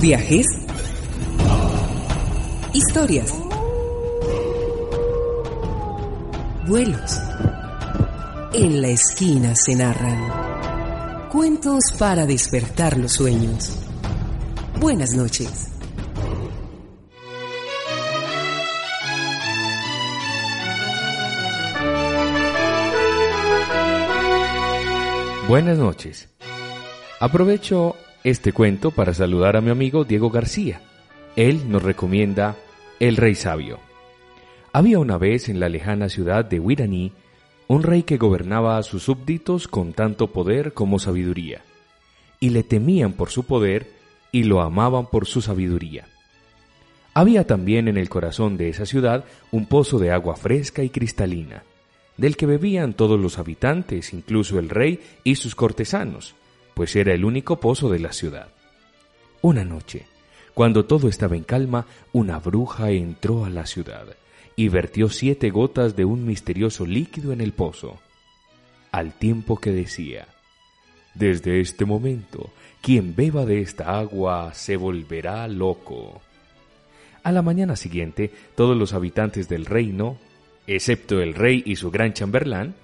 Viajes. Historias. Vuelos. En la esquina se narran. Cuentos para despertar los sueños. Buenas noches. Buenas noches. Aprovecho este cuento para saludar a mi amigo Diego García. Él nos recomienda El Rey Sabio. Había una vez en la lejana ciudad de Wiraní un rey que gobernaba a sus súbditos con tanto poder como sabiduría, y le temían por su poder y lo amaban por su sabiduría. Había también en el corazón de esa ciudad un pozo de agua fresca y cristalina, del que bebían todos los habitantes, incluso el rey y sus cortesanos, pues era el único pozo de la ciudad. Una noche, cuando todo estaba en calma, una bruja entró a la ciudad y vertió siete gotas de un misterioso líquido en el pozo, al tiempo que decía, Desde este momento, quien beba de esta agua se volverá loco. A la mañana siguiente, todos los habitantes del reino, excepto el rey y su gran chambelán,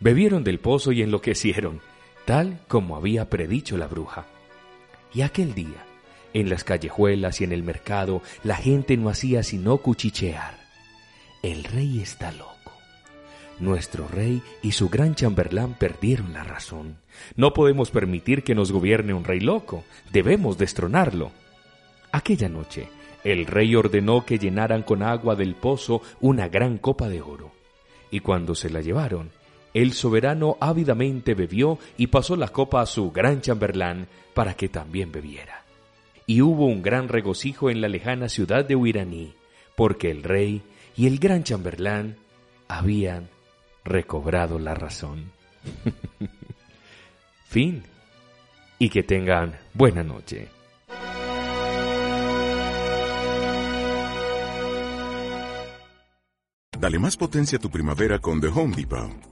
bebieron del pozo y enloquecieron, tal como había predicho la bruja. Y aquel día, en las callejuelas y en el mercado, la gente no hacía sino cuchichear. El rey está loco. Nuestro rey y su gran chambelán perdieron la razón. No podemos permitir que nos gobierne un rey loco. Debemos destronarlo. Aquella noche, el rey ordenó que llenaran con agua del pozo una gran copa de oro. Y cuando se la llevaron, el soberano ávidamente bebió y pasó la copa a su gran chambelán para que también bebiera. Y hubo un gran regocijo en la lejana ciudad de Huiraní, porque el rey y el gran chambelán habían recobrado la razón. fin. Y que tengan buena noche. Dale más potencia a tu primavera con The Home Depot.